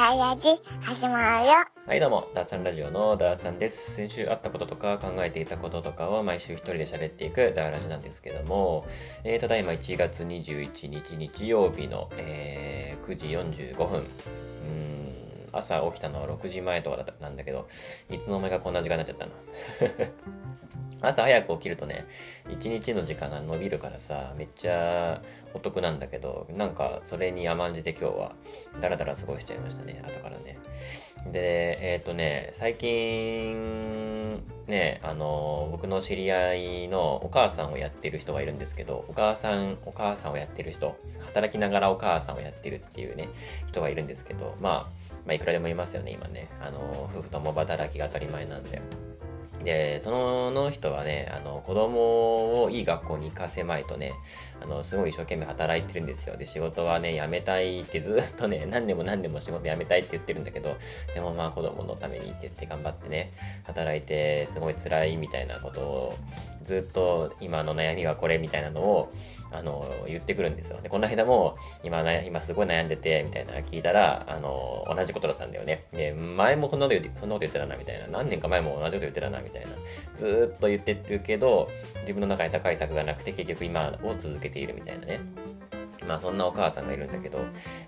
ダイヤジ始まるよ。はいどうも、ダーさんラジオのダーさんです。先週あったこととか考えていたこととかを毎週一人で喋っていくダーラジなんですけども、えー、ただいま1月21日日曜日の、えー9時45分。朝起きたのは6時前とかだったなんだけど、いつの間にかこんな時間になっちゃったの。朝早く起きるとね、一日の時間が伸びるからさ、めっちゃお得なんだけど、なんかそれに甘んじて今日はダラダラ過ごしちゃいましたね、朝からね。で、えっ、とね、最近、ね、あの、僕の知り合いのお母さんをやってる人がいるんですけど、お母さん、お母さんをやってる人、働きながらお母さんをやってるっていうね、人がいるんですけど、まあ、まあ、いくらでもいますよね、今ね。あの、夫婦共働きが当たり前なんで。で、その人はね、あの、子供をいい学校に行かせまいとね、あの、すごい一生懸命働いてるんですよ。で、仕事はね、辞めたいってずっとね、何年も何年も仕事辞めたいって言ってるんだけど、でもまあ子供のためにって言って頑張ってね、働いてすごい辛いみたいなことを、ずっと今の悩みはこれみたいなのを、あの、言ってくるんですよ。で、この間も、今、今すごい悩んでて、みたいな聞いたら、あの、同じことだったんだよね。で、前もこんなこと言って、そんなこと言ってたな、みたいな。何年か前も同じこと言ってたな、みたいな。ずっと言ってるけど、自分の中に高い策がなくて、結局今を続けているみたいなね。まあそんなお母さんがいるんだけど、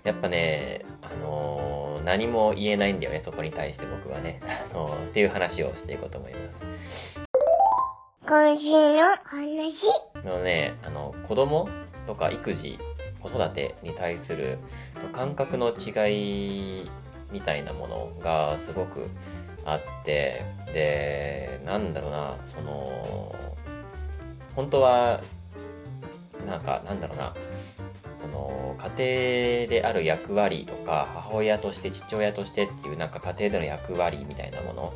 やっぱね、あのー何も言えないんだよね、そこに対して僕はね。あのーっていう話をしていこうと思います。今週の話。のね、あの、子供とか育児、子育てに対する感覚の違いみたいなものがすごくあって、で、なんだろうな、その、本当は、なんか、なんだろうな、その、家庭である役割とか、母親として、父親としてっていう、なんか家庭での役割みたいなもの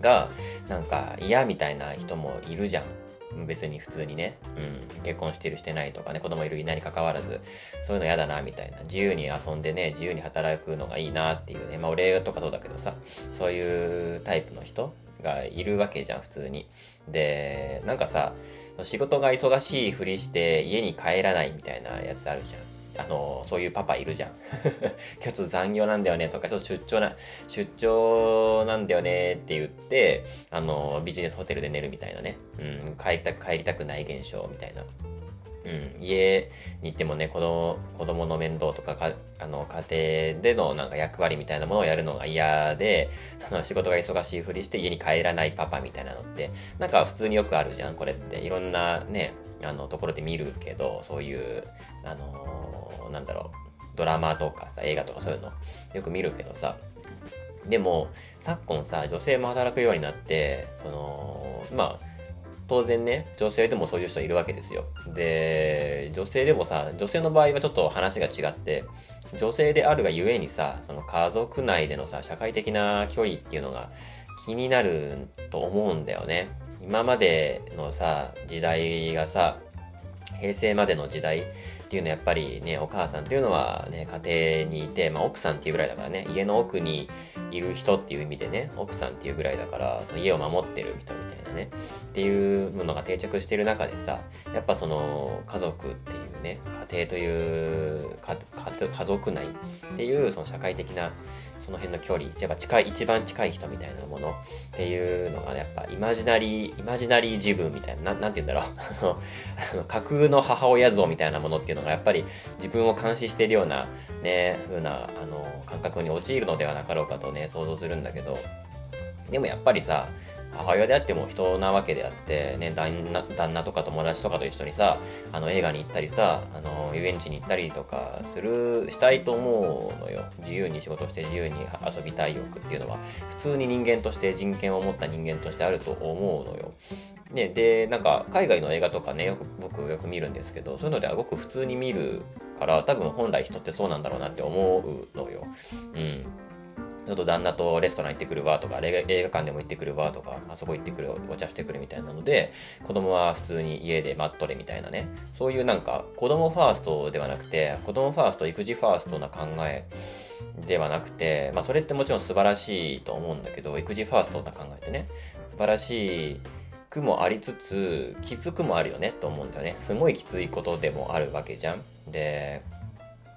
が、なんか嫌みたいな人もいるじゃん。別に普通にね、うん、結婚してるしてないとかね、子供いるいないに関わらず、そういうの嫌だな、みたいな。自由に遊んでね、自由に働くのがいいなっていうね。まあ俺とかそうだけどさ、そういうタイプの人がいるわけじゃん、普通に。で、なんかさ、仕事が忙しいふりして家に帰らないみたいなやつあるじゃん。あの、そういうパパいるじゃん。今 日ちょっと残業なんだよねとか、ちょっと出張な、出張なんだよねって言って、あの、ビジネスホテルで寝るみたいなね。うん、帰りたく、帰りたくない現象みたいな。うん、家に行ってもね、子供、子供の面倒とかか、あの、家庭でのなんか役割みたいなものをやるのが嫌で、その仕事が忙しいふりして家に帰らないパパみたいなのって、なんか普通によくあるじゃん、これって。いろんなね、あの、ところで見るけど、そういう、あのーなんだろう、ドラマとかさ、映画とかそういうの、よく見るけどさ、でも、昨今さ、女性も働くようになって、その、まあ、当然ね、女性でもそういう人いるわけですよ。で、女性でもさ、女性の場合はちょっと話が違って、女性であるがゆえにさ、その家族内でのさ、社会的な距離っていうのが気になると思うんだよね。今までのさ、時代がさ、平成までの時代っていうのはやっぱりね、お母さんっていうのはね、家庭にいて、まあ奥さんっていうぐらいだからね、家の奥にいる人っていう意味でね、奥さんっていうぐらいだから、その家を守ってる人みたいなね、っていうものが定着してる中でさ、やっぱその家族っていうね、家庭という家族内っていうその社会的なその辺の距離、やっぱ近い、一番近い人みたいなものっていうのが、ね、やっぱイマジナリー、イマジナリー自分みたいな、なんなんて言うんだろう。あの架空の母親像みたいなものっていうのがやっぱり自分を監視しているようなね、風な、あの、感覚に陥るのではなかろうかとね、想像するんだけど、でもやっぱりさ、母親であっても人なわけであって、ね、旦那旦那とか友達とかと一緒にさ、あの映画に行ったりさ、あの遊園地に行ったりとかする、したいと思うのよ。自由に仕事して自由に遊びたい欲っていうのは、普通に人間として人権を持った人間としてあると思うのよ。ね、で、なんか海外の映画とかね、よく僕よく見るんですけど、そういうのではごく普通に見るから、多分本来人ってそうなんだろうなって思うのよ。うん。ちょっと旦那とレストラン行ってくるわとか、映画館でも行ってくるわとか、あそこ行ってくる、お茶してくるみたいなので、子供は普通に家で待っとれみたいなね。そういうなんか、子供ファーストではなくて、子供ファースト、育児ファーストな考えではなくて、まあそれってもちろん素晴らしいと思うんだけど、育児ファーストな考えってね、素晴らしいくもありつつ、きつくもあるよねと思うんだよね。すごいきついことでもあるわけじゃん。で、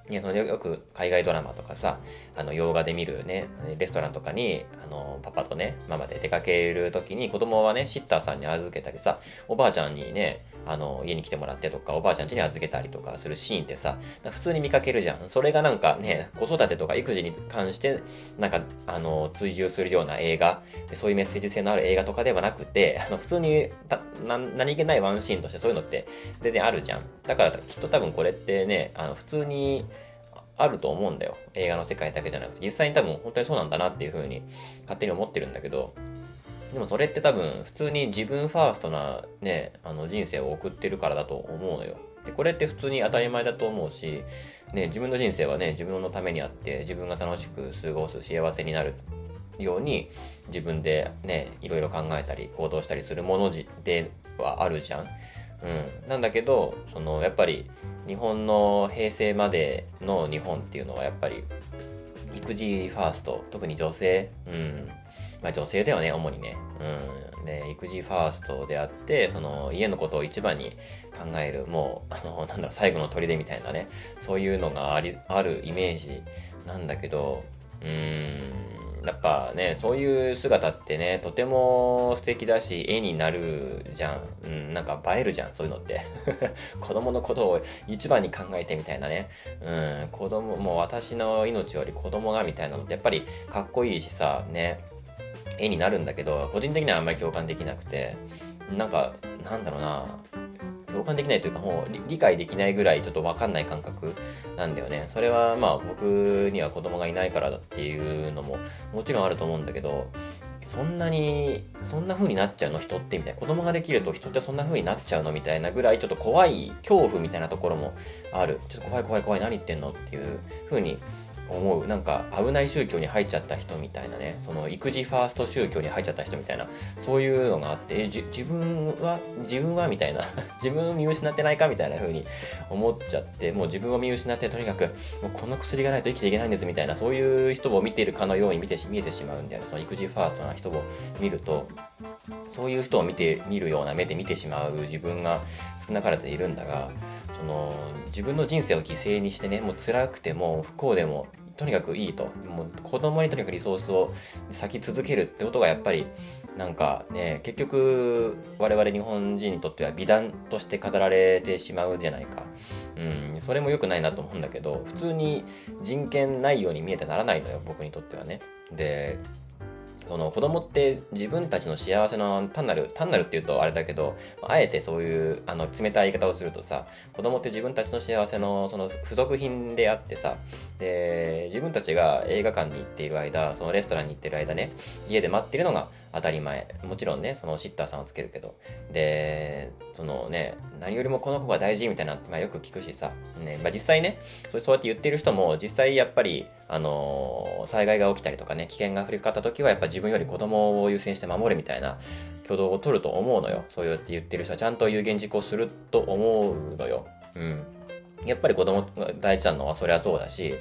ね、そのよく海外ドラマとかさ、あの、洋画で見るね、レストランとかに、あの、パパとね、ママで出かけるときに子供はね、シッターさんに預けたりさ、おばあちゃんにね、あの、家に来てもらってとか、おばあちゃん家に預けたりとかするシーンってさ、普通に見かけるじゃん。それがなんかね、子育てとか育児に関して、なんか、あの、追従するような映画、そういうメッセージ性のある映画とかではなくて、あの、普通に、何気ないワンシーンとしてそういうのって全然あるじゃん。だからきっと多分これってね、あの、普通に、あると思うんだよ。映画の世界だけじゃなくて、実際に多分本当にそうなんだなっていう風に勝手に思ってるんだけど、でもそれって多分普通に自分ファーストなね、あの人生を送ってるからだと思うのよ。で、これって普通に当たり前だと思うし、ね、自分の人生はね、自分のためにあって、自分が楽しく過ごす、幸せになるように、自分でね、いろいろ考えたり、行動したりするものではあるじゃん。うん。なんだけど、その、やっぱり、日本の平成までの日本っていうのはやっぱり育児ファースト特に女性うんまあ女性だよね主にねうんで育児ファーストであってその家のことを一番に考えるもうあのなんだろう最後の砦みたいなねそういうのがありあるイメージなんだけどうんやっぱね、そういう姿ってね、とても素敵だし、絵になるじゃん。うん、なんか映えるじゃん、そういうのって。子供のことを一番に考えてみたいなね。うん、子供、もう私の命より子供がみたいなのってやっぱりかっこいいしさ、ね、絵になるんだけど、個人的にはあんまり共感できなくて、なんか、なんだろうな、共感できないというかもう理解できないぐらいちょっとわかんない感覚なんだよね。それはまあ僕には子供がいないからだっていうのももちろんあると思うんだけど、そんなに、そんな風になっちゃうの人ってみたいな。子供ができると人ってそんな風になっちゃうのみたいなぐらいちょっと怖い恐怖みたいなところもある。ちょっと怖い怖い怖い何言ってんのっていう風に思う。なんか危ない宗教に入っちゃった人みたいなね。その育児ファースト宗教に入っちゃった人みたいな。そういうのがあって自分は自分はみたいな。自分を見失ってないかみたいな風に思っちゃってもう自分を見失ってとにかくもうこの薬がないと生きていけないんですみたいなそういう人を見ているかのように見て見えてしまうんであるその育児ファーストな人を見ると。そういう人を見て見るような目で見てしまう自分が少なからずいるんだがその自分の人生を犠牲にしてねもう辛くても不幸でもとにかくいいと。もう子供にとにかくリソースを割き続けるってことがやっぱりなんかね、結局我々日本人にとっては美談として語られてしまうじゃないか。うん、それも良くないなと思うんだけど、普通に人権ないように見えてならないのよ、僕にとってはね。で、その子供って自分たちの幸せの単なる、単なるって言うとあれだけど、あえてそういうあの冷たい言い方をするとさ、子供って自分たちの幸せのその付属品であってさ、で、自分たちが映画館に行っている間、そのレストランに行ってる間ね、家で待ってるのが当たり前。もちろんね、そのシッターさんをつけるけど。で、そのね、何よりもこの子が大事みたいな、まあよく聞くしさ、ね、まあ実際ね、そうやって言ってる人も、実際やっぱり、あのー、災害が起きたりとかね、危険が降りかかった時は、やっぱ自分より子供を優先して守るみたいな挙動を取ると思うのよ。そうやって言ってる人はちゃんと有言実行すると思うのよ。うん。やっぱり子供が大事なのはそりゃそうだし、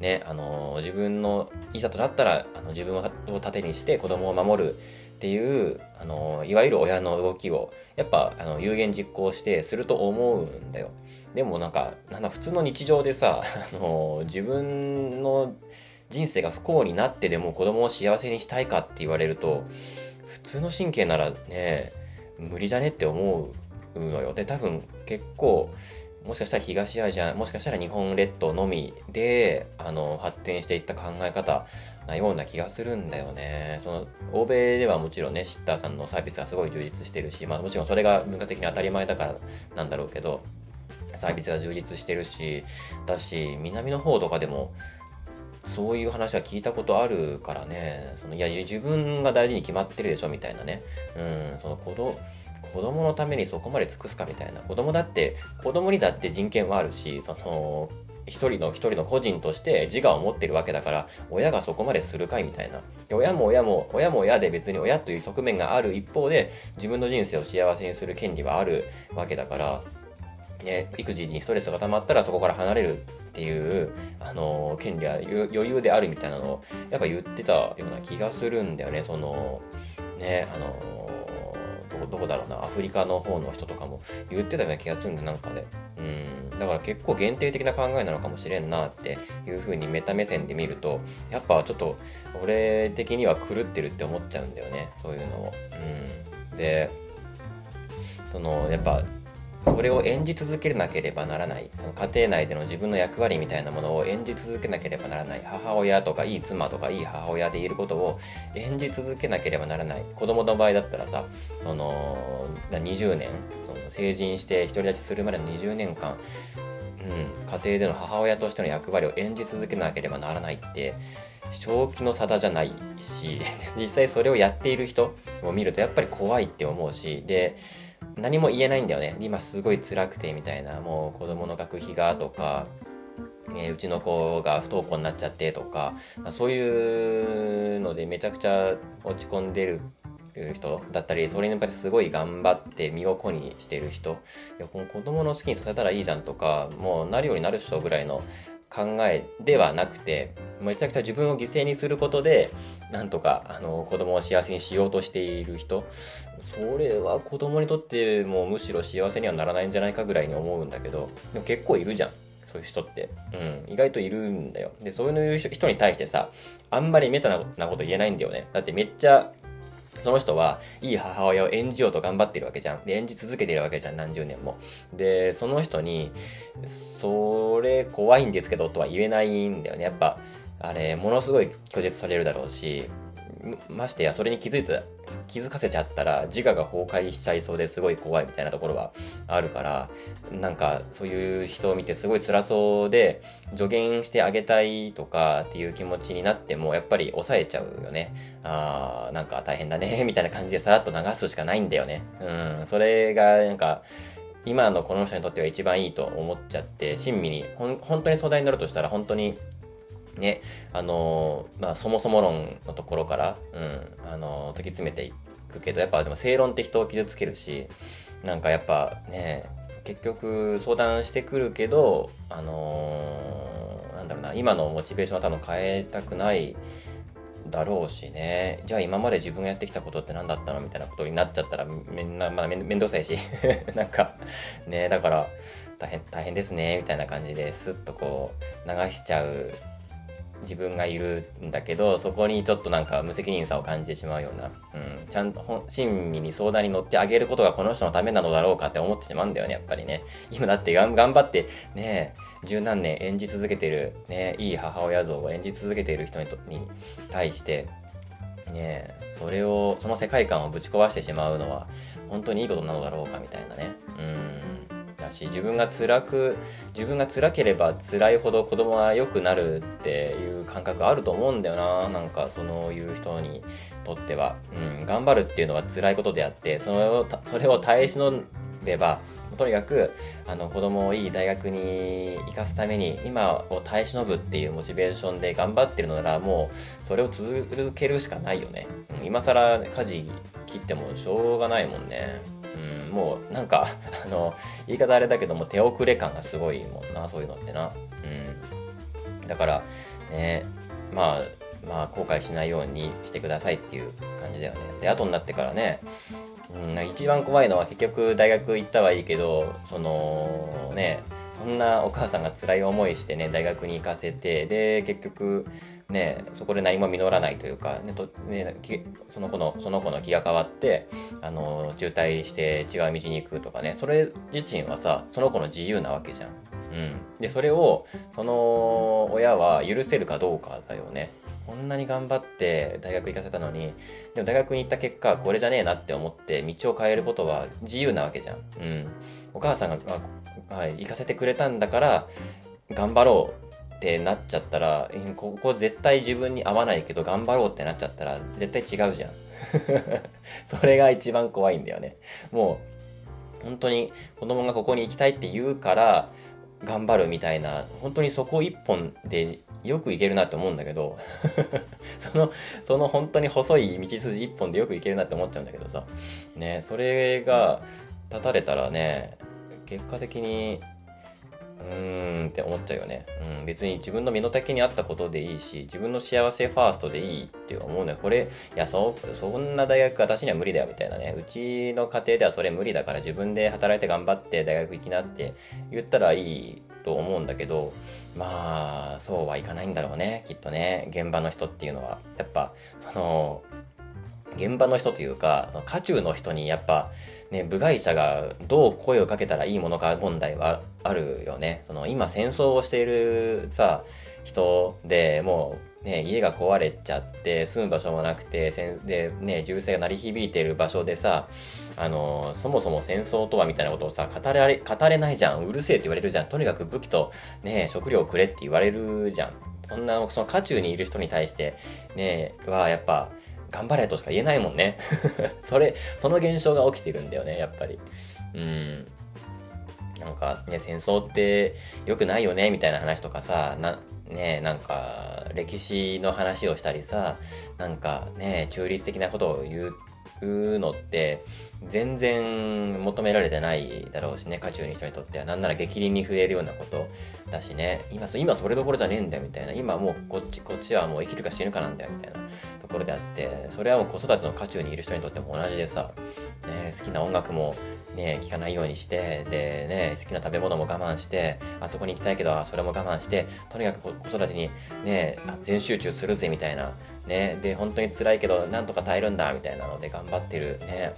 ね、あの自分のいざとなったらあの自分を盾にして子供を守るっていうあのいわゆる親の動きをやっぱあの有言実行してすると思うんだよ。でもなんかなんだ普通の日常でさあの自分の人生が不幸になってでも子供を幸せにしたいかって言われると普通の神経ならね無理じゃねって思うのよ。で多分結構もしかしたら東アジア、もしかしたら日本列島のみで、あの、発展していった考え方なような気がするんだよね。その、欧米ではもちろんね、シッターさんのサービスがすごい充実してるし、まあもちろんそれが文化的に当たり前だからなんだろうけど、サービスが充実してるし、だし、南の方とかでも、そういう話は聞いたことあるからね、そのいや、自分が大事に決まってるでしょみたいなね。うん、その子供、子供のためにそこまで尽くすかみたいな。子供だって、子供にだって人権はあるし、その、一人の一人の個人として自我を持ってるわけだから、親がそこまでするかいみたいな。親も親も、親も親で別に親という側面がある一方で、自分の人生を幸せにする権利はあるわけだから、ね、育児にストレスが溜まったらそこから離れるっていう、あの、権利は余裕であるみたいなのを、やっぱ言ってたような気がするんだよね、その、ね、あの、どどこだろうなアフリカの方の人とかも言ってたような気がするんでなんかね。うん。だから結構限定的な考えなのかもしれんなっていう風にメタ目線で見るとやっぱちょっと俺的には狂ってるって思っちゃうんだよねそういうのを。うん。でそのやっぱそれを演じ続けなければならない。その家庭内での自分の役割みたいなものを演じ続けなければならない。母親とかいい妻とかいい母親でいることを演じ続けなければならない。子供の場合だったらさその20年その成人して独り立ちするまでの20年間、うん、家庭での母親としての役割を演じ続けなければならないって正気の沙汰じゃないし 実際それをやっている人を見るとやっぱり怖いって思うしで何も言えないんだよね。今すごい辛くてみたいな。もう子供の学費がとか、え、うちの子が不登校になっちゃってとか。そういうのでめちゃくちゃ落ち込んでる人だったりそれに向かってすごい頑張って身を粉にしてる人。いやこの子供の好きにさせたらいいじゃんとかもうなるようになる人ぐらいの考えではなくてめちゃくちゃ自分を犠牲にすることでなんとかあの子供を幸せにしようとしている人それは子供にとってもむしろ幸せにはならないんじゃないかぐらいに思うんだけどでも結構いるじゃんそういう人って。うん。意外といるんだよ。で、そういう人に対してさ、あんまりメタなこと言えないんだよね。だってめっちゃその人はいい母親を演じようと頑張ってるわけじゃん。で、演じ続けてるわけじゃん、何十年も。で、その人に、それ怖いんですけどとは言えないんだよね。やっぱ、あれ、ものすごい拒絶されるだろうし、ましてやそれに気づいた気づかせちゃったら自我が崩壊しちゃいそうですごい怖いみたいなところはあるからなんかそういう人を見てすごい辛そうで助言してあげたいとかっていう気持ちになってもやっぱり抑えちゃうよね。あーなんか大変だね みたいな感じでさらっと流すしかないんだよね。うんそれがなんか今のこの人にとっては一番いいと思っちゃって親身にほん本当に相談に乗るとしたら本当にね、あのー、まあ、そもそも論のところから、うん、あのー、解き詰めていくけど、やっぱでも正論って人を傷つけるし、なんかやっぱね、結局相談してくるけど、あのー、なんだろうな、今のモチベーションは多分変えたくないだろうしね。じゃあ今まで自分がやってきたことって何だったの？みたいなことになっちゃったらめんな、まあ、めんどくさいし。なんか、ね、だから大変、大変ですね、みたいな感じですっとこう流しちゃう自分がいるんだけどそこにちょっとなんか無責任さを感じてしまうような、うん、ちゃんと親身に相談に乗ってあげることがこの人のためなのだろうかって思ってしまうんだよねやっぱりね。今だって頑張ってね十何年演じ続けてる、ね、いい母親像を演じ続けている人に対してねそれをその世界観をぶち壊してしまうのは本当にいいことなのだろうかみたいなね。うん。だし自分が辛く自分が辛ければ辛いほど子供は良くなるっていう感覚あると思うんだよな。なんかそういう人にとっては、うん、頑張るっていうのは辛いことであってそれをそれを耐え忍べばとにかくあの子供をいい大学に行かすために今を耐え忍ぶっていうモチベーションで頑張ってるのならもうそれを続けるしかないよね、うん、今更舵切ってもしょうがないもんね。うん、もうなんか あの言い方あれだけども手遅れ感がすごいもんなそういうのってな、うん、だからねまあまあ後悔しないようにしてくださいっていう感じだよね。で後になってからね、うん、一番怖いのは結局大学行ったはいいけどそのねそんなお母さんが辛い思いしてね大学に行かせてで結局ね、そこで何も実らないというか、ねとね、その子のその子の気が変わってあの中退して違う道に行くとかねそれ自身はさその子の自由なわけじゃん。うん、でそれをその親は許せるかどうかだよね。こんなに頑張って大学行かせたのにでも大学に行った結果これじゃねえなって思って道を変えることは自由なわけじゃん。うん、お母さんが、はい、行かせてくれたんだから頑張ろうってなっちゃったら、ここ絶対自分に合わないけど頑張ろうってなっちゃったら絶対違うじゃん。それが一番怖いんだよね。もう、本当に子供がここに行きたいって言うから頑張るみたいな、本当にそこ一本でよく行けるなって思うんだけど その、その本当に細い道筋一本でよく行けるなって思っちゃうんだけどさ。ね、それが立たれたらね、結果的にうーんって思っちゃうよね。うん、別に自分の身の丈に合ったことでいいし、自分の幸せファーストでいいって思うね。これ、いや、そ、そんな大学私には無理だよみたいなね。うちの家庭ではそれ無理だから自分で働いて頑張って大学行きなって言ったらいいと思うんだけど、まあ、そうはいかないんだろうね。きっとね。現場の人っていうのは。やっぱ、その、現場の人というか、その渦中の人にやっぱ、ね、部外者がどう声をかけたらいいものか問題はあるよね。その今戦争をしているさ、人でもうね、家が壊れちゃって住む場所もなくて、で、ね、銃声が鳴り響いている場所でさ、あのそもそも戦争とはみたいなことをさ、語れ、語れないじゃん。うるせえって言われるじゃん。とにかく武器とね、食料をくれって言われるじゃん。そんな、その渦中にいる人に対して、ね、は、やっぱ、頑張れとしか言えないもんね。それ、その現象が起きてるんだよね、やっぱり。うん。なんかね、戦争って良くないよね、みたいな話とかさ、な、ね、なんか、歴史の話をしたりさ、なんかね、中立的なことを言うのって、全然求められてないだろうしね、渦中に人にとっては。なんなら激鱗に触れるようなことだしね、今、今それどころじゃねえんだよみたいな。今もうこっち、こっちはもう生きるか死ぬかなんだよみたいなところであって、それはもう子育ての渦中にいる人にとっても同じでさ、ね、好きな音楽もね、聞かないようにして、でね、好きな食べ物も我慢して、あそこに行きたいけど、それも我慢して、とにかく子育てにね、全集中するぜみたいな、ね、で、本当に辛いけど、なんとか耐えるんだみたいなので頑張ってるね、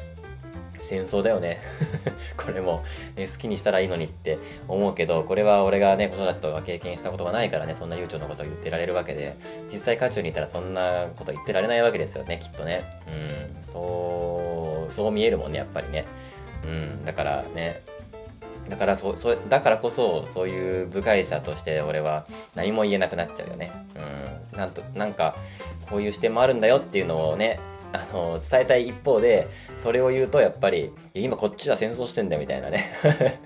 戦争だよね これも、ね、好きにしたらいいのにって思うけど、これは俺がね、子育てと経験したことがないからね、そんな悠長なことを言ってられるわけで、実際渦中にいたらそんなこと言ってられないわけですよね、きっとね。うん、そう、そう見えるもんね、やっぱりね。うん、だからね、だからそ、そ、だからこそ、そういう部外者として俺は何も言えなくなっちゃうよね。うん。なんと、なんか、こういう視点もあるんだよっていうのをね、あの、伝えたい一方で、それを言うとやっぱり、今こっちは戦争してんだよみたいなね。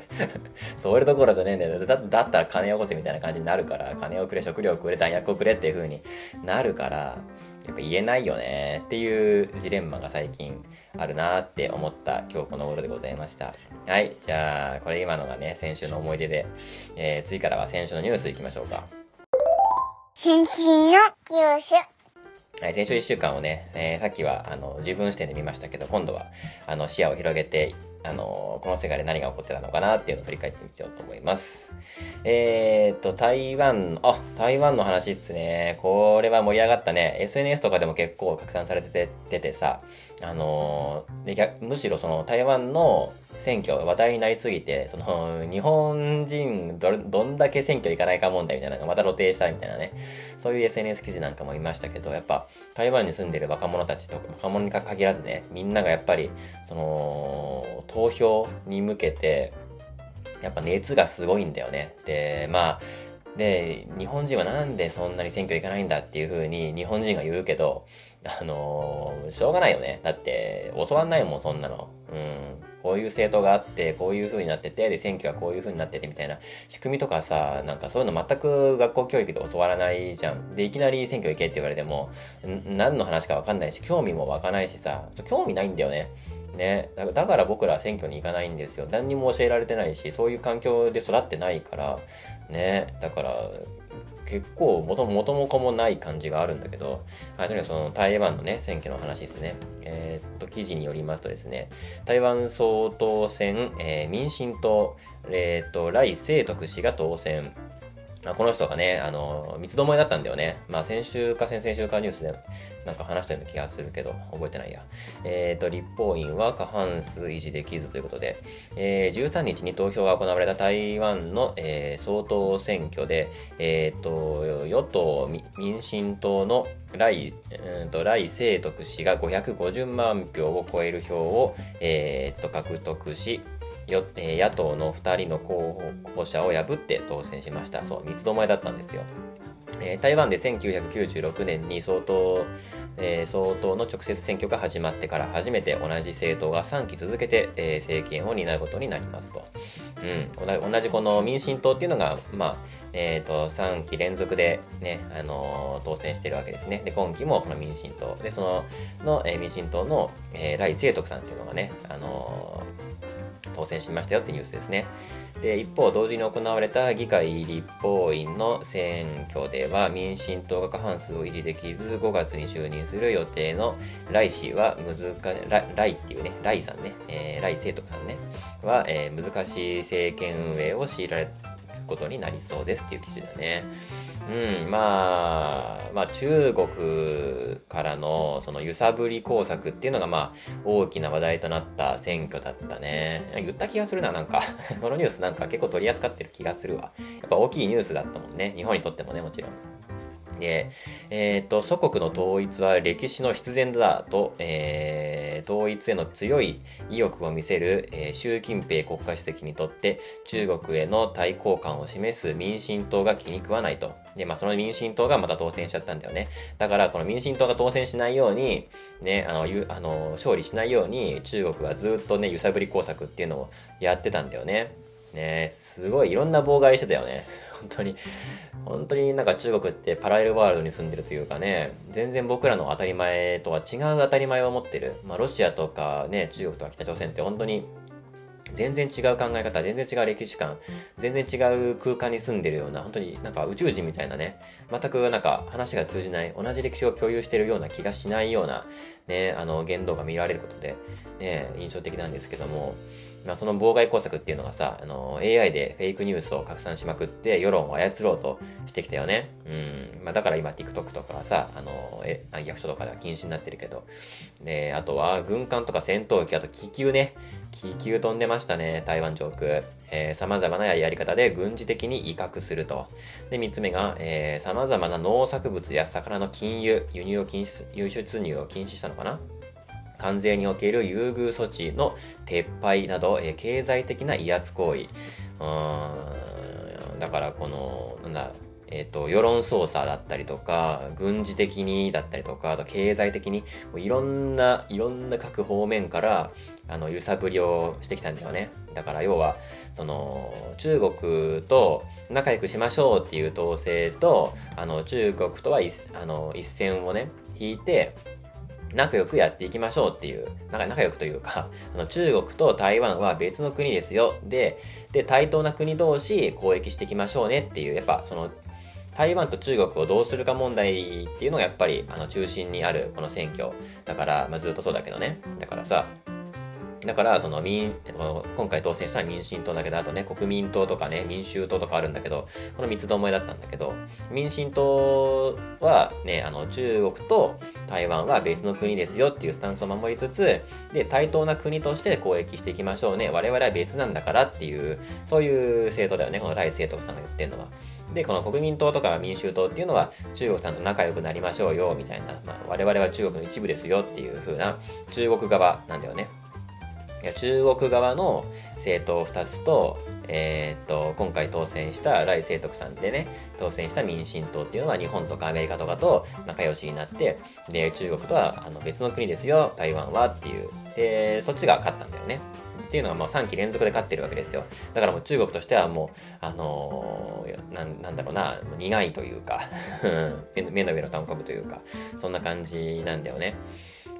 それどころじゃねえんだよだ。ったら金をこせみたいな感じになるから、金をくれ、食料をくれ、弾薬をくれっていう風になるから、やっぱ言えないよねっていうジレンマが最近あるなって思った今日この頃でございました。はい。じゃあ、これ今のがね、先週の思い出で、えー、次からは先週のニュースいきましょうか。先週のニュース。はい、先週1週間をね、えー、さっきはあの自分視点で見ましたけど、今度はあの視野を広げて、あのこの世界で何が起こってたのかなっていうのを振り返ってみようと思います。えー、っと、台湾、あ、台湾の話っすね。これは盛り上がったね。SNS とかでも結構拡散されてててさ、あのでむしろその台湾の選挙話題になりすぎて、その、日本人ど、どんだけ選挙行かないか問題みたいなのがまた露呈したみたいなね、そういう SNS 記事なんかもいましたけど、やっぱ、台湾に住んでる若者たちとか、若者に限らずね、みんながやっぱり、その、投票に向けて、やっぱ熱がすごいんだよね。で、まあ、で、日本人はなんでそんなに選挙行かないんだっていう風に日本人が言うけど、あのー、しょうがないよね。だって、教わんないもん、そんなの。うん。こういう政党があって、こういう風になってて、で、選挙はこういう風になっててみたいな仕組みとかさ、なんかそういうの全く学校教育で教わらないじゃん。で、いきなり選挙行けって言われても、何の話かわかんないし、興味も湧かないしさ、興味ないんだよね。ね、だから僕ら選挙に行かないんですよ。何にも教えられてないし、そういう環境で育ってないから、ね、だから結構元もともこもない感じがあるんだけど、はい、とにかくその台湾のね、選挙の話ですね。えー、っと、記事によりますとですね、台湾総統選、えー、民進党、えー、っと、来清徳氏が当選。この人がね、あの、三つどもえだったんだよね。まあ、先週か先々週かニュースでなんか話したような気がするけど、覚えてないや。えっ、ー、と、立法院は過半数維持できずということで、えー、13日に投票が行われた台湾の、えー、総統選挙で、えっ、ー、と、与党民進党の来、えー、と来清徳氏が550万票を超える票を、えー、と獲得し、よえ野党の2人の候補者を破って当選しました。そう、三つどもえだったんですよ。え、台湾で1996年に総統、えー、総統の直接選挙が始まってから初めて同じ政党が3期続けて、えー、政権を担うことになりますと。うん、同じこの民進党っていうのが、まあ、え、ー、と、3期連続でね、あのー、当選してるわけですね。で、今期もこの民進党。で、その、の、えー、民進党の、えー、来清徳さんっていうのがね、あの当選しましたよってニュースですね。で、一方、同時に行われた議会立法院の選挙では、民進党が過半数を維持できず、5月に就任する予定のライ氏は難し、ライっていうね、ライさんね、えー、ライ清徳さんね、は、えー、難しい政権運営を強いられることになりそうですっていう記事だね。うん、まあ、まあ中国からのその揺さぶり工作っていうのがまあ大きな話題となった選挙だったね。言った気がするな、なんか このニュースなんか結構取り扱ってる気がするわ。やっぱ大きいニュースだったもんね。日本にとってもね、もちろん。で、えっ、と、祖国の統一は歴史の必然だと、えー、統一への強い意欲を見せる、えー、習近平国家主席にとって中国への対抗感を示す民進党が気に食わないと。で、まあ、その民進党がまた当選しちゃったんだよね。だから、この民進党が当選しないように、ね、あの、ゆあの勝利しないように、中国はずっとね、揺さぶり工作っていうのをやってたんだよね。ねすごいいろんな妨害してたよね。本当に。本当になんか中国ってパラレルワールドに住んでるというかね、全然僕らの当たり前とは違う当たり前を持ってる。まあロシアとかね、中国とか北朝鮮って本当に全然違う考え方、全然違う歴史観、全然違う空間に住んでるような、本当になんか宇宙人みたいなね、全くなんか話が通じない、同じ歴史を共有してるような気がしないような、ね、あの言動が見られることで、ね、印象的なんですけども、まあ、その妨害工作っていうのがさ、あの、AI でフェイクニュースを拡散しまくって世論を操ろうとしてきたよね。うん。まあ、だから今 TikTok とかはさ、あの、え、役所とかでは禁止になってるけど。で、あとは軍艦とか戦闘機、あと気球ね。気球飛んでましたね、台湾上空。えー、様々なやり方で軍事的に威嚇すると。で、三つ目が、えー、様々な農作物や魚の禁輸、輸入を禁止、輸出入を禁止したのかな関税における優遇措置の撤廃など、えー、経済的な威圧行為。うーん、だからこの、なんだ、えっ、ー、と、世論操作だったりとか、軍事的にだったりとか、あと経済的に、もういろんな、いろんな各方面から、あの、揺さぶりをしてきたんだよね。だから要は、その、中国と仲良くしましょうっていう統制と、あの、中国とはあの、一線をね、引いて、仲良くやっていきましょうっていう、仲仲良くというか、あの中国と台湾は別の国ですよ。で、で、対等な国同士交易していきましょうねっていう、やっぱその、台湾と中国をどうするか問題っていうのがやっぱりあの中心にあるこの選挙。だから、まあ、ずっとそうだけどね。だからさ、だから、その民、今回当選した民進党だけど、あとね、国民党とかね、民衆党とかあるんだけど、この三つどもえだったんだけど、民進党はね、あの、中国と台湾は別の国ですよっていうスタンスを守りつつ、で、対等な国として交易していきましょうね。我々は別なんだからっていう、そういう政党だよね、このライ政党さんが言ってるのは。で、この国民党とか民衆党っていうのは中国さんと仲良くなりましょうよ、みたいな、まあ、我々は中国の一部ですよっていう風な中国側なんだよね。中国側の政党2つと、えー、っと、今回当選した来清徳さんでね、当選した民進党っていうのは日本とかアメリカとかと仲良しになって、で、中国とはあの別の国ですよ、台湾はっていう、で、そっちが勝ったんだよね。っていうのはもう3期連続で勝ってるわけですよ。だからもう中国としてはもう、あのー、ななんだろうな、苦いというか 目の上の韓国というか、そんな感じなんだよね。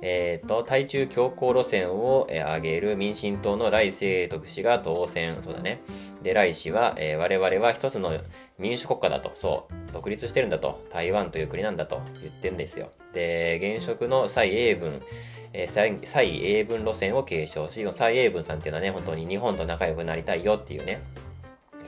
えっ、ー、と、対中強硬路線を、え、上げる民進党の来清徳氏が当選。そうだね。で、来氏は、えー、我々は一つの民主国家だと。そう。独立してるんだと。台湾という国なんだと言ってるんですよ。で、現職の蔡英文、えー、蔡英文路線を継承し、蔡英文さんっていうのはね、本当に日本と仲良くなりたいよっていうね、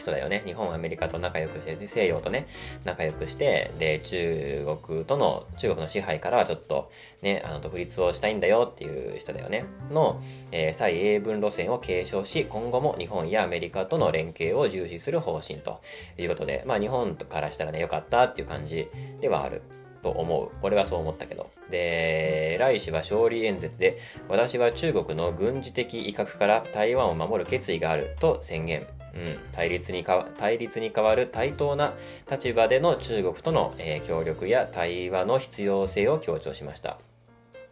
人だよね。日本、アメリカと仲良くして、西洋とね、仲良くして、で、中国との、中国の支配からはちょっと、ね、あの、独立をしたいんだよっていう人だよね。の、えー、蔡英文路線を継承し、今後も日本やアメリカとの連携を重視する方針ということで、まあ、日本からしたらね、良かったっていう感じではある。と思う。俺はそう思ったけど。で、来氏は勝利演説で、私は中国の軍事的威嚇から台湾を守る決意があると宣言。うん、対立にか対立に代わる対等な立場での中国との、えー、協力や対話の必要性を強調しました。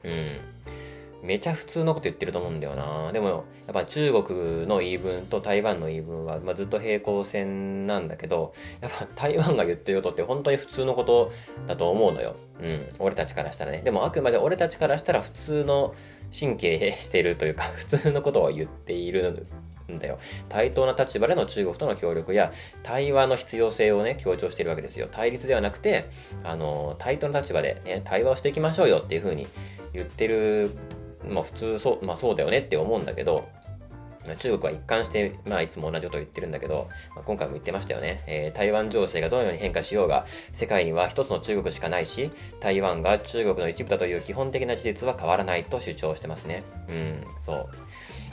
うん。めちゃ普通のこと言ってると思うんだよな。でも、やっぱ中国の言い分と台湾の言い分は、まあ、ずっと平行線なんだけど、やっぱ台湾が言ってることって本当に普通のことだと思うのよ。うん。俺たちからしたらね。でもあくまで俺たちからしたら普通の神経してるというか、普通のことを言っているんだよ。対等な立場での中国との協力や対話の必要性をね、強調しているわけですよ。対立ではなくて、あの、対等な立場でね、対話をしていきましょうよっていうふうに言ってる、まあ普通そう、まあそうだよねって思うんだけど、中国は一貫して、まあ、いつも同じことを言ってるんだけど、まあ、今回も言ってましたよね、えー、台湾情勢がどのように変化しようが、世界には一つの中国しかないし、台湾が中国の一部だという基本的な事実は変わらないと主張してますね。うん、そう。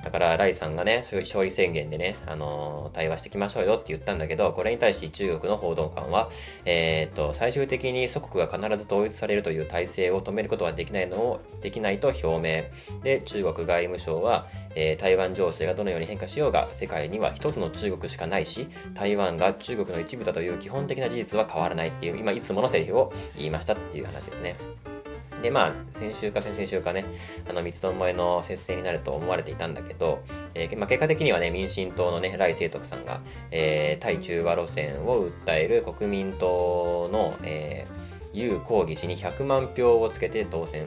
だから、ライさんがね、勝利宣言でね、あのー、対話していきましょうよって言ったんだけど、これに対し中国の報道官は、えー、っと、最終的に祖国が必ず統一されるという体制を止めることはできないのを、できないと表明。で、中国外務省は、えー、台湾情勢がどのように変化しようが、世界には一つの中国しかないし、台湾が中国の一部だという基本的な事実は変わらないっていう、今いつものセリフを言いましたっていう話ですね。で、まあ、先週か先々週かね、あの、三つどもえの接戦になると思われていたんだけど、えー、まあ、結果的にはね、民進党のね、来清徳さんが、えー、対中和路線を訴える国民党の、えー、有抗議氏に100万票をつけて当選、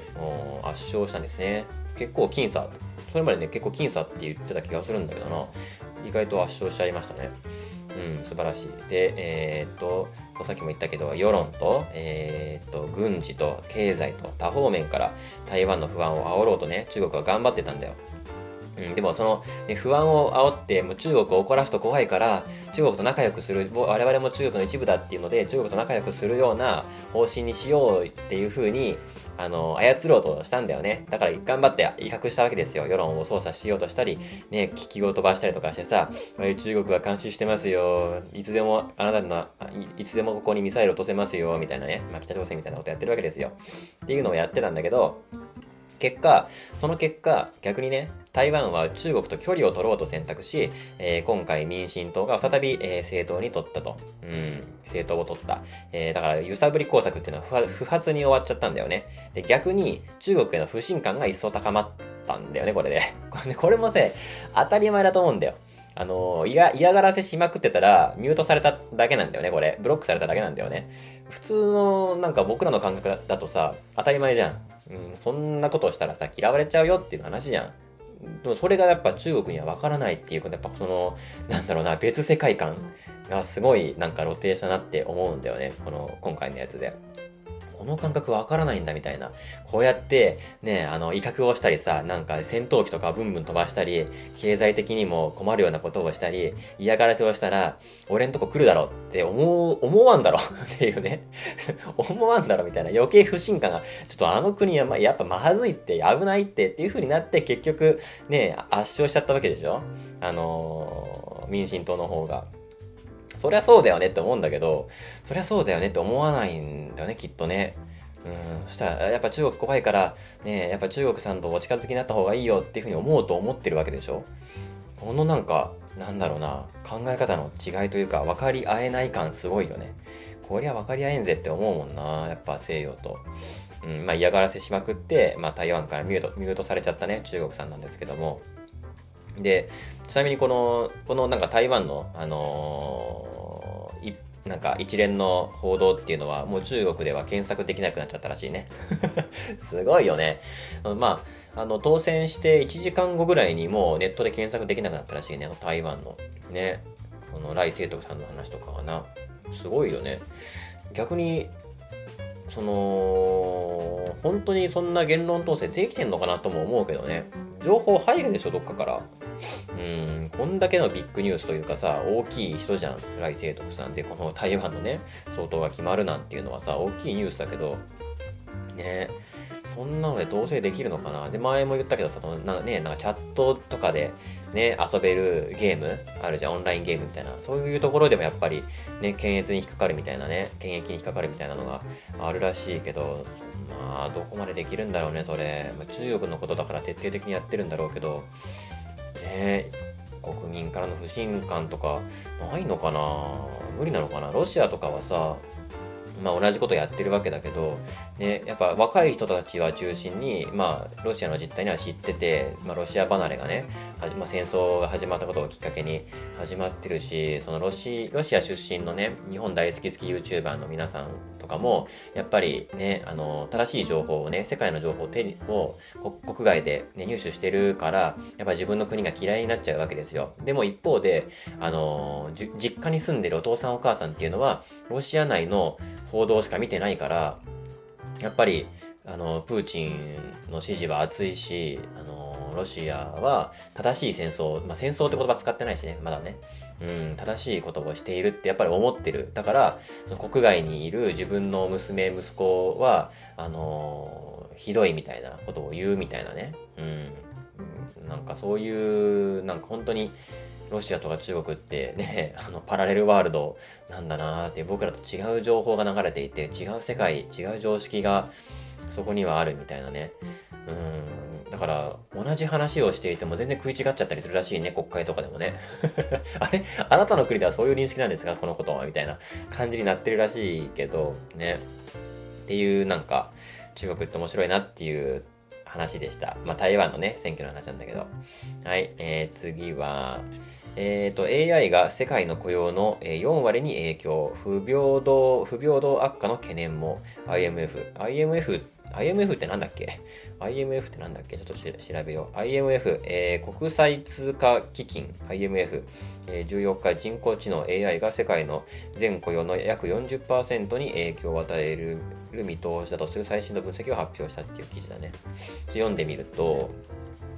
圧勝したんですね。結構僅差。それまでね、結構僅差って言ってた気がするんだけどな、意外と圧勝しちゃいましたね。うん、素晴らしい。で、えー、っと、さっきも言ったけど、世論と、えー、っと、軍事と経済と多方面から台湾の不安を煽ろうとね、中国は頑張ってたんだよ。うん、でもその、ね、不安を煽ってもう中国を怒らすと怖いから中国と仲良くする我々も中国の一部だっていうので中国と仲良くするような方針にしようっていうふうにあの、操ろうとしたんだよね。だから頑張って威嚇したわけですよ。世論を操作しようとしたり、ね、気球を飛ばしたりとかしてさ、中国は監視してますよ。いつでも、あなたの、いつでもここにミサイル落とせますよ。みたいなね。まあ、北朝鮮みたいなことやってるわけですよ。っていうのをやってたんだけど、結果、その結果、逆にね、台湾は中国と距離を取ろうと選択し、えー、今回民進党が再び、えー、政党に取ったと。うん、政党を取った。えー、だから揺さぶり工作っていうのは不発に終わっちゃったんだよね。で、逆に中国への不信感が一層高まったんだよね、これで。これもね、当たり前だと思うんだよ。あの嫌、嫌がらせしまくってたら、ミュートされただけなんだよね、これ。ブロックされただけなんだよね。普通の、なんか僕らの感覚だとさ、当たり前じゃん。うん、そんなことをしたらさ、嫌われちゃうよっていう話じゃん。でもそれがやっぱ中国にはわからないっていうこと、やっぱその、なんだろうな、別世界観がすごいなんか露呈したなって思うんだよね。この、今回のやつで。この感覚わからないんだみたいな。こうやって、ね、あの、威嚇をしたりさ、なんか戦闘機とかブンブン飛ばしたり、経済的にも困るようなことをしたり、嫌がらせをしたら、俺んとこ来るだろって思う、思わんだろ っていうね。思わんだろみたいな余計不信感が、ちょっとあの国はま、やっぱまずいって、危ないってっていう風になって結局、ね、圧勝しちゃったわけでしょ？あのー、民進党の方が。そりゃそうだよねって思うんだけど、そりゃそうだよねって思わないんだよね、きっとね。うん、そしたら、やっぱ中国怖いから、ね、やっぱ中国さんとお近づきになった方がいいよっていうふうに思うと思ってるわけでしょこのなんか、なんだろうな、考え方の違いというか、分かり合えない感すごいよね。こりゃ分かり合えんぜって思うもんな、やっぱ西洋と。うん、まあ嫌がらせしまくって、まあ台湾からミュート、ミュートされちゃったね、中国さんなんですけども。で、ちなみにこの、このなんか台湾の、あの、なんか一連の報道っていうのはもう中国では検索できなくなっちゃったらしいね。すごいよね。まあ、あの、当選して1時間後ぐらいにもうネットで検索できなくなったらしいね、台湾の。ね。この来清徳さんの話とかはな。すごいよね。逆に、その、本当にそんな言論統制できてんのかなとも思うけどね。情報入るでしょ、どっかから。うん、こんだけのビッグニュースというかさ、大きい人じゃん。来世徳さんで、この台湾のね、総統が決まるなんていうのはさ、大きいニュースだけど、ねそんなので同棲できるのかな？で、前も言ったけどさ、なんかね、なんかチャットとかでね、遊べるゲームあるじゃん、オンラインゲームみたいな。そういうところでもやっぱりね、検閲に引っかかるみたいなね、検疫に引っかかるみたいなのがあるらしいけど、まあ、どこまでできるんだろうね、それ。まあ、中国のことだから徹底的にやってるんだろうけど、ね国民からの不信感とかないのかな？無理なのかな？ロシアとかはさ、まあ、同じことやってるわけだけど、ね、やっぱ若い人たちは中心に、まあ、ロシアの実態には知ってて、まあ、ロシア離れがね、まあ、戦争が始まったことをきっかけに始まってるし、そのロシロシア出身のね、日本大好き好き YouTuber の皆さんとかも、やっぱりね、あの、正しい情報をね、世界の情報を手にを国外で、ね、入手してるから、やっぱ自分の国が嫌いになっちゃうわけですよ。でも一方で、あの、実家に住んでるお父さんお母さんっていうのは、ロシア内の報道しか見てないから、やっぱり、あの、プーチンの支持は熱いし、あの、ロシアは正しい戦争、まあ、戦争って言葉使ってないしね、まだね。うん、正しいことをしているってやっぱり思ってる。だから、その国外にいる自分の娘、息子は、あのひどいみたいなことを言うみたいなね。うん。なんかそういう、なんか本当に、ロシアとか中国ってね、あの、パラレルワールドなんだなーって僕らと違う情報が流れていて、違う世界、違う常識がそこにはあるみたいなね。うん。だから、同じ話をしていても全然食い違っちゃったりするらしいね、国会とかでもね。あれ？あなたの国ではそういう認識なんですか？このことはみたいな感じになってるらしいけど、ね。っていうなんか、中国って面白いなっていう話でした。まあ、台湾のね、選挙の話なんだけど。はい、えー、次は、えっ、ー、と、AI が世界の雇用の4割に影響。不平等、不平等悪化の懸念も。IMF。IMF、IMF ってなんだっけ ?IMF ってなんだっけ？ちょっと調べよう。IMF、えー、国際通貨基金。IMF、えー、14日人工知能 AI が世界の全雇用の約40%に影響を与える見通しだとする最新の分析を発表したっていう記事だね。読んでみると、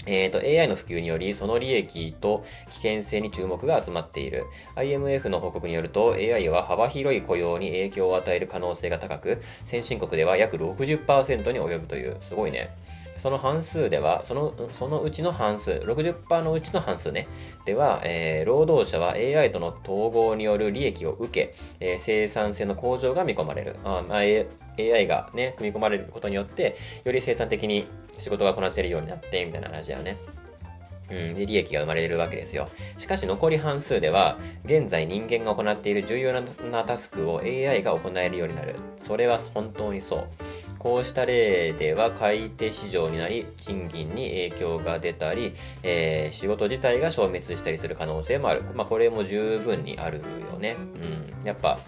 えっ、ー、と、AI の普及により、その利益と危険性に注目が集まっている。IMF の報告によると、AI は幅広い雇用に影響を与える可能性が高く、先進国では約60%に及ぶという、すごいね。その半数では、その、そのうちの半数、60%のうちの半数ね、では、えー、労働者は AI との統合による利益を受け、えー、生産性の向上が見込まれる。あまあ、AI がね、組み込まれることによって、より生産的に仕事がこなせるようになって、みたいな話だよね。うん、で、利益が生まれるわけですよ。しかし残り半数では、現在人間が行っている重要なタスクを AI が行えるようになる。それは本当にそう。こうした例では買い手市場になり、賃金に影響が出たり、えー、仕事自体が消滅したりする可能性もある。まあ、これも十分にあるよね。うん。やっぱ、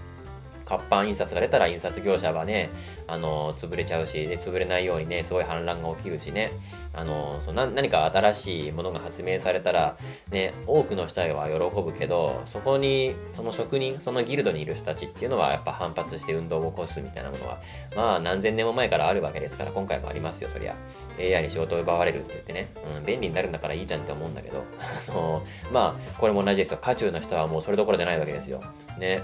活版印刷が出たら印刷業者はね、あの、潰れちゃうし、で、潰れないようにね、すごい反乱が起きるしね、あの、そな何か新しいものが発明されたら、ね、多くの人は喜ぶけど、そこに、その職人、そのギルドにいる人たちっていうのは、やっぱ反発して運動を起こすみたいなものは、まあ、何千年も前からあるわけですから、今回もありますよ、そりゃ。AI に仕事を奪われるって言ってね、うん、便利になるんだからいいじゃんって思うんだけど、あの、まあ、これも同じですよ。渦中の人はもうそれどころじゃないわけですよ。ね。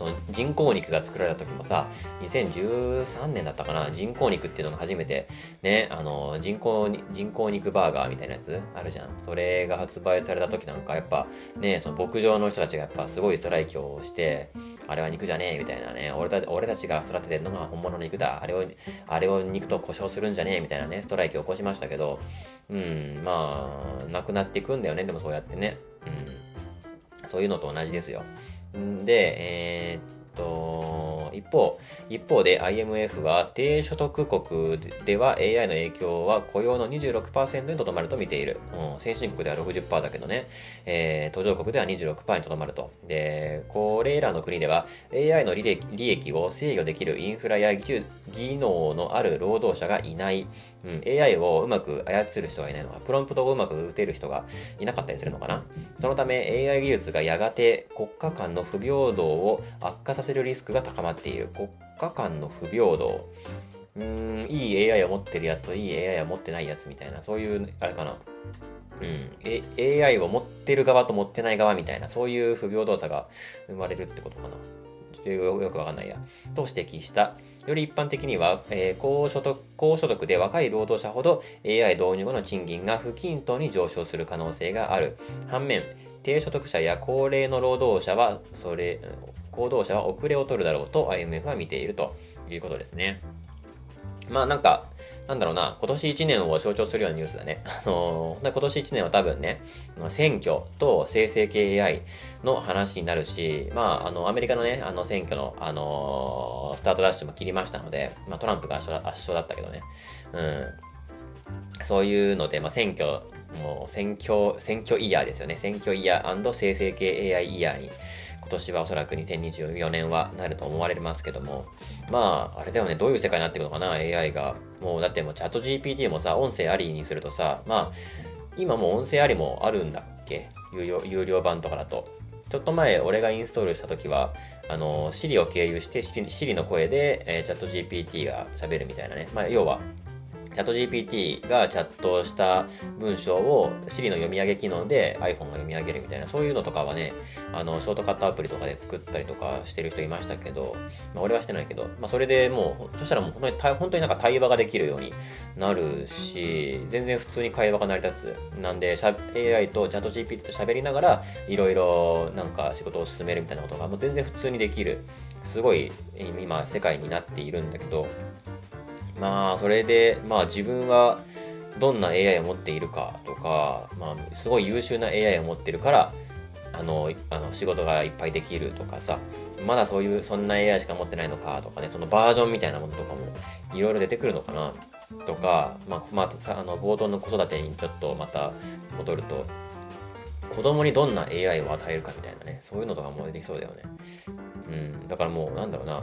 その人工肉が作られた時もさ、2013年だったかな、人工肉っていうのが初めて、ね、あの、人工、人工肉バーガーみたいなやつあるじゃん。それが発売された時なんか、やっぱ、ね、その牧場の人たちがやっぱすごいストライキをして、あれは肉じゃねえみたいなね、俺た俺たちが育ててるのが本物の肉だ、あれを、あれを肉と故障するんじゃねえみたいなね、ストライキを起こしましたけど、うん、まあ、なくなっていくんだよね、でもそうやってね。うん。そういうのと同じですよ。で、えー、っと、一方、一方で IMF は低所得国では AI の影響は雇用の26%にとどまると見ている。うん、先進国では60%だけどね、えー、途上国では26%にとどまると。で、これらの国では AI の利益利益を制御できるインフラや技能のある労働者がいない。うん、AI をうまく操る人がいないのか、プロンプトをうまく打てる人がいなかったりするのかな。そのため AI 技術がやがて国家間の不平等を悪化させるリスクが高まっている。国家間の不平等。うん、いい AI を持ってるやつといい AI を持ってないやつみたいな、そういう、あれかな。うん、AI を持ってる側と持ってない側みたいな、そういう不平等さが生まれるってことかな。よよくわかんないや。と指摘した。より一般的には、えー、高所得、高所得で若い労働者ほど AI 導入後の賃金が不均等に上昇する可能性がある。反面、低所得者や高齢の労働者は、それ、行動者は遅れを取るだろうと IMF は見ているということですね。まあなんか、なんだろうな、今年1年を象徴するようなニュースだね。あのー、今年1年は多分ね、選挙と生成系 AI の話になるし、まあ、あの、アメリカのね、あの、選挙の、あのー、スタートダッシュも切りましたので、まあ、トランプが圧勝圧勝だったけどね。うん。そういうので、まあ、選挙、もう、選挙、選挙イヤーですよね。選挙イヤー生成系 AI イヤーに今年はおそらく2024年はなると思われますけども、まあ、あれだよね、どういう世界になっていくのかな、AI が。もう、だってもうチャット GPT もさ、音声ありにするとさ、まあ、今もう音声ありもあるんだっけ？有料有料版とかだと。ちょっと前、俺がインストールした時は、あの、Siri を経由して、Siri の声で、えー、チャット GPT が喋るみたいなね。まあ、要は、チャット GPT がチャットした文章を Siri の読み上げ機能で iPhone が読み上げるみたいな、そういうのとかはね、あの、ショートカットアプリとかで作ったりとかしてる人いましたけど、まあ俺はしてないけど、まあそれでもう、そしたらもう本当に、本当になんか対話ができるようになるし、全然普通に会話が成り立つ。なんで、AI とチャット GPT と喋りながら、いろいろなんか仕事を進めるみたいなことがもう全然普通にできる。すごい今世界になっているんだけど、まあ、それで、まあ自分はどんな AI を持っているかとか、まあ、すごい優秀な AI を持ってるから、あの、あの仕事がいっぱいできるとかさ、まだそういう、そんな AI しか持ってないのかとかね、そのバージョンみたいなものとかもいろいろ出てくるのかなとか、まあ、まあ、さ、あの、冒頭の子育てにちょっとまた戻ると、子供にどんな AI を与えるかみたいなね、そういうのとかも出てきそうだよね。うん、だからもう、なんだろうな、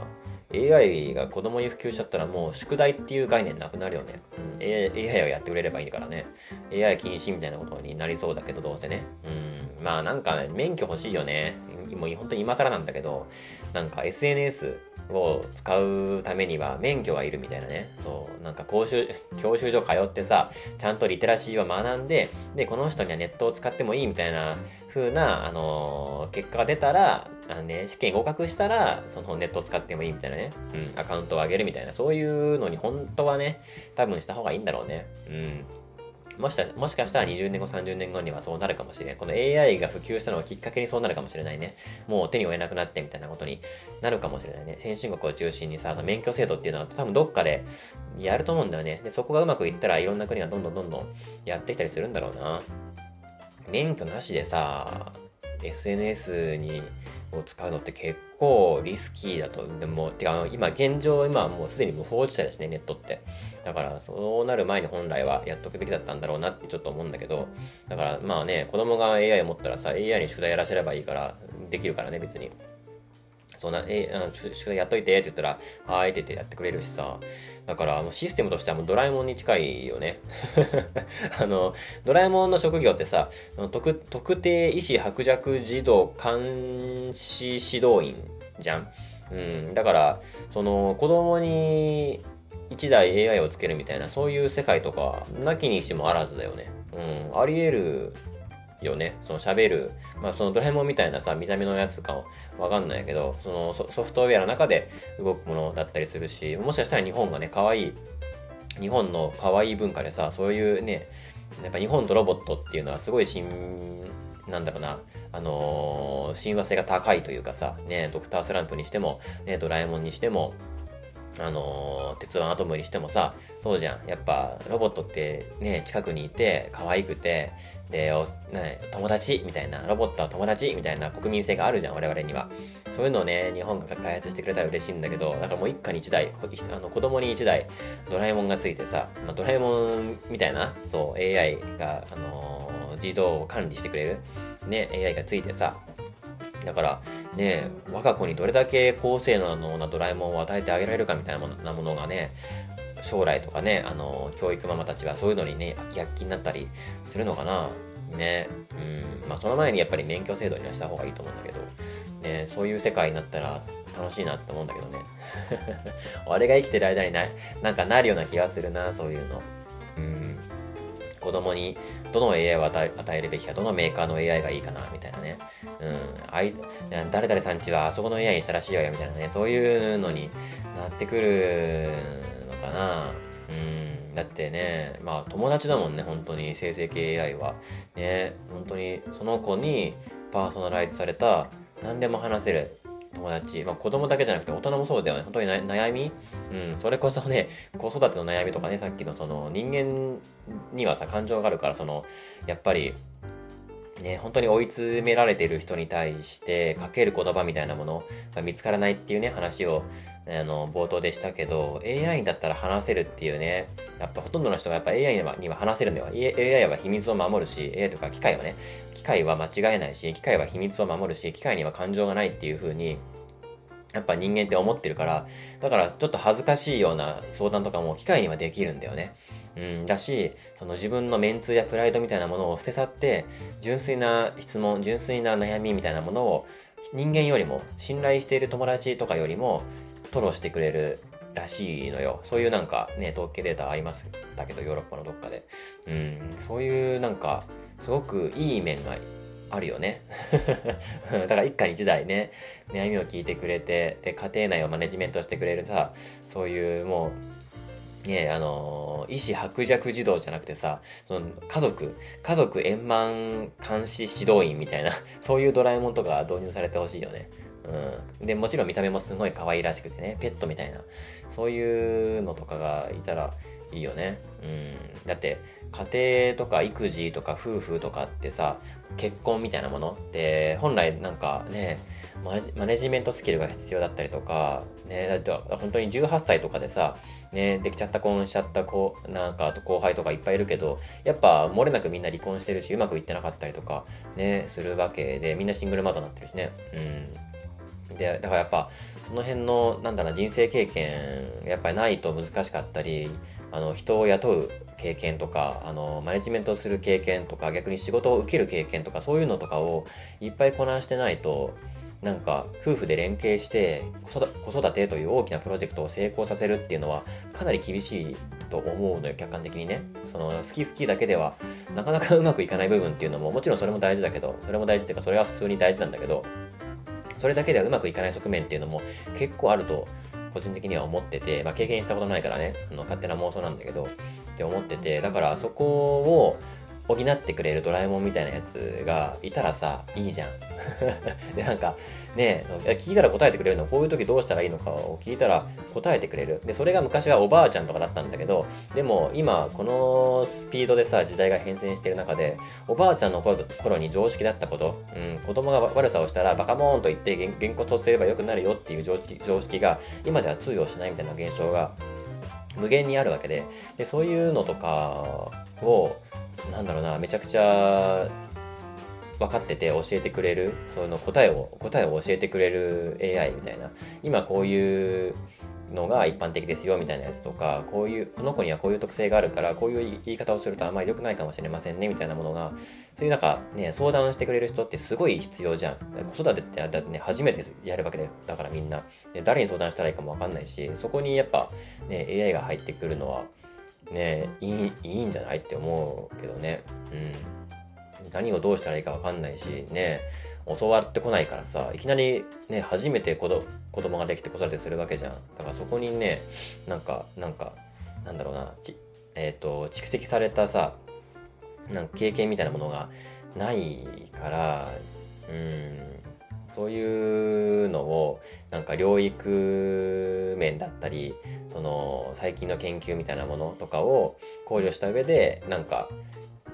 AI が子供に普及しちゃったらもう宿題っていう概念なくなるよね。うん、AI をやってくれればいいからね。AI 禁止みたいなことになりそうだけど、どうせね。うん。まあなんか、ね、免許欲しいよね。もう本当に今更なんだけど、なんか SNS を使うためには免許がいるみたいなね。そう。なんか講習、教習所通ってさ、ちゃんとリテラシーを学んで、で、この人にはネットを使ってもいいみたいな風な、あのー、結果が出たら、あのね、試験合格したら、そのネットを使ってもいいみたいなね。うん、アカウントを上げるみたいな、そういうのに本当はね、多分した方がいいんだろうね。うん。もしかもしかしたら20年後、30年後にはそうなるかもしれん。この AI が普及したのをきっかけにそうなるかもしれないね。もう手に負えなくなってみたいなことになるかもしれないね。先進国を中心にさ、免許制度っていうのは多分どっかでやると思うんだよね。で、そこがうまくいったらいろんな国がどんどんどんどんやってきたりするんだろうな。免許なしでさ、SNS にを使うのって結構リスキーだと。でも、てか、今現状、今はもうすでに無法地帯だしね、ネットって。だから、そうなる前に本来はやっとくべきだったんだろうなってちょっと思うんだけど、だからまあね、子供が AI を持ったらさ、AI に宿題やらせればいいから、できるからね、別に。そんな、え、あの、宿題やっといてって言ったら、はーいって言ってやってくれるしさ。だから、もうシステムとしてはもうドラえもんに近いよね。あの、ドラえもんの職業ってさ、特特定医師白弱児童監視指導員じゃん。うん。だから、その、子供に1台 AI をつけるみたいな、そういう世界とか、なきにしてもあらずだよね。うん。あり得るよね。その喋る。まあそのドラえもんみたいなさ、見た目のやつかわかんないけど、そのソフトウェアの中で動くものだったりするし、もしかしたら日本がね、可愛い、日本の可愛い文化でさ、そういうね、やっぱ日本とロボットっていうのはすごい新、なんだろうな、あのー、親和性が高いというかさ、ね、ドクタースランプにしても、ね、ドラえもんにしても、あの、鉄腕アトムにしてもさ、そうじゃん。やっぱ、ロボットってね、近くにいて、可愛くて、で、おね、友達みたいな、ロボットは友達みたいな国民性があるじゃん、我々には。そういうのをね、日本が開発してくれたら嬉しいんだけど、だからもう一家に一台、あの子供に一台、ドラえもんがついてさ、まあ、ドラえもんみたいな、そう、AI が、あのー、自動管理してくれる、ね、AI がついてさ、だから、ね、我が子にどれだけ高性能なドラえもんを与えてあげられるかみたいなものがね、将来とかね、あの、教育ママたちはそういうのにね、躍起になったりするのかな。ね。うん。まあ、その前にやっぱり免許制度にはした方がいいと思うんだけど、ね、そういう世界になったら楽しいなって思うんだけどね。俺が生きてる間にない、なんかなるような気がするな、そういうの。うん。子供にどの AI を与えるべきか、どのメーカーの AI がいいかな、みたいなね。うん。あい、誰々さんちはあそこの AI にしたらしいわよ、みたいなね。そういうのになってくるのかな。うん。だってね、まあ友達だもんね、本当に生成系 AI は。ね、本当にその子にパーソナライズされた何でも話せる友達、まあ、子供だけじゃなくて大人もそうだよね。本当に悩み、うん、それこそね子育ての悩みとかねさっきのその人間にはさ感情があるからそのやっぱりね、本当に追い詰められてる人に対してかける言葉みたいなものが見つからないっていうね話をあの冒頭でしたけど AI だったら話せるっていうねやっぱほとんどの人がやっぱ AI には話せるんだよ。AI は秘密を守るし AI とか機械はね機械は間違えないし機械は秘密を守るし機械には感情がないっていう風にやっぱ人間って思ってるから、だからちょっと恥ずかしいような相談とかも機械にはできるんだよね。うん、だし、その自分のメンツやプライドみたいなものを捨て去って、純粋な質問、純粋な悩みみたいなものを人間よりも、信頼している友達とかよりも、吐露してくれるらしいのよ。そういうなんかね、統計データありますだけど、ヨーロッパのどっかで。うん、そういうなんか、すごくいい面があるよね。だから一家に一台ね、悩みを聞いてくれて、で、家庭内をマネジメントしてくれるさ、そういうもう、ねあのー、意思白弱児童じゃなくてさ、その家族、家族円満監視指導員みたいな、そういうドラえもんとか導入されてほしいよね。うん。で、もちろん見た目もすごい可愛らしくてね、ペットみたいな、そういうのとかがいたらいいよね。うん。だって、家庭とか育児とか夫婦とかってさ、結婚みたいなものって本来なんかねマネジメントスキルが必要だったりとか、ね、だって本当に18歳とかでさ、ね、できちゃった婚しちゃった子、なんか後輩とかいっぱいいるけど、やっぱ漏れなくみんな離婚してるし、うまくいってなかったりとか、ね、するわけで、みんなシングルマザーになってるしね。うん。で、だからやっぱ、その辺の、なんだろう、人生経験、やっぱりないと難しかったり、あの、人を雇う経験とか、あの、マネジメントする経験とか、逆に仕事を受ける経験とか、そういうのとかをいっぱいこなしてないと、なんか夫婦で連携して子育てという大きなプロジェクトを成功させるっていうのはかなり厳しいと思うのよ客観的にね。その好き好きだけではなかなかうまくいかない部分っていうのももちろんそれも大事だけどそれも大事っていうかそれは普通に大事なんだけどそれだけではうまくいかない側面っていうのも結構あると個人的には思ってて、まあ、経験したことないからねあの勝手な妄想なんだけどって思っててだからそこを補ってくれるドラえもんみたいなやつがいたらさ、いいじゃん。で、なんか、ねえ聞いたら答えてくれるの、こういう時どうしたらいいのかを聞いたら答えてくれる。で、それが昔はおばあちゃんとかだったんだけど、でも今、このスピードでさ、時代が変遷してる中で、おばあちゃんの頃に常識だったこと、うん、子供が悪さをしたらバカモーンと言ってげんこつをすればよくなるよっていう常識常識が今では通用しないみたいな現象が無限にあるわけででそういうのとかをなんだろうな、めちゃくちゃ分かってて教えてくれる、その答えを、答えを教えてくれる AI みたいな、今こういうのが一般的ですよみたいなやつとか、こういう、この子にはこういう特性があるから、こういう言い方をするとあんまり良くないかもしれませんねみたいなものが、そういうなんかね、相談してくれる人ってすごい必要じゃん。子育てってだってね、初めてやるわけだからみんな。誰に相談したらいいかもわかんないし、そこにやっぱね、AI が入ってくるのは、ねいいいいんじゃないって思うけどね。うん。何をどうしたらいいか分かんないしね教わってこないからさいきなりね初めて子ど子供ができて子育てするわけじゃん。だからそこにねなんかなんかなんだろうなちえっ、ー、と蓄積されたさなんか経験みたいなものがないからうん。そういうのをなんか療育面だったりその最近の研究みたいなものとかを考慮した上でなんか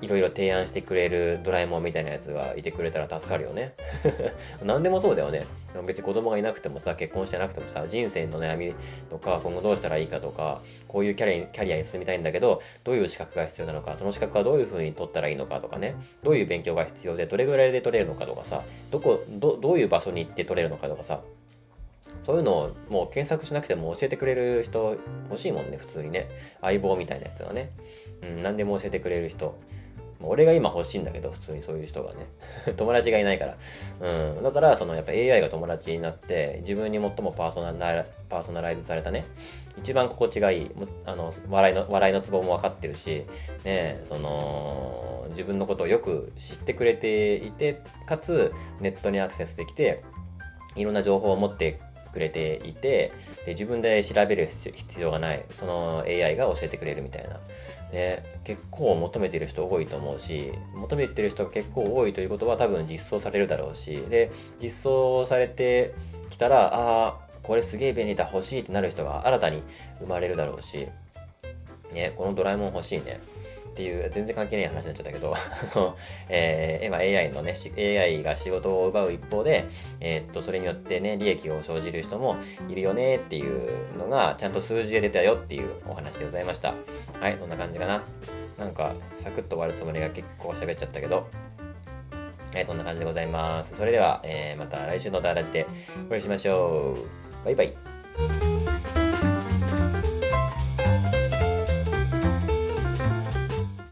いろいろ提案してくれるドラえもんみたいなやつがいてくれたら助かるよね。何でもそうだよね。別に子供がいなくてもさ、結婚してなくてもさ、人生の悩みとか、今後どうしたらいいかとか、こういうキャリアキャリアに進みたいんだけど、どういう資格が必要なのか、その資格はどういう風に取ったらいいのかとかね、どういう勉強が必要で、どれぐらいで取れるのかとかさ、どこ、ど、どういう場所に行って取れるのかとかさ、そういうのをもう検索しなくても教えてくれる人欲しいもんね、普通にね。相棒みたいなやつがね。うん、何でも教えてくれる人。俺が今欲しいんだけど、普通にそういう人がね。友達がいないから。うん。だから、そのやっぱ AI が友達になって、自分に最もパーソナパーソナライズされたね、一番心地がいい、あの、笑いの、笑いのツボも分かってるし、ね、その、自分のことをよく知ってくれていて、かつ、ネットにアクセスできて、いろんな情報を持ってくれていてで自分で調べる必要がないその AI が教えてくれるみたいな、ね、結構求めてる人多いと思うし求めてる人が結構多いということは多分実装されるだろうしで実装されてきたらああこれすげえ便利だ欲しいってなる人が新たに生まれるだろうしねこのドラえもん欲しいね。っていう全然関係ない話になっちゃったけど あのえー、AI のね AI が仕事を奪う一方で、えー、っとそれによってね利益を生じる人もいるよねっていうのがちゃんと数字で出たよっていうお話でございましたはいそんな感じかななんかサクッと終わるつもりが結構喋っちゃったけどはい、そんな感じでございます。それでは、えー、また来週のダーラジでお会いしましょう。バイバイ。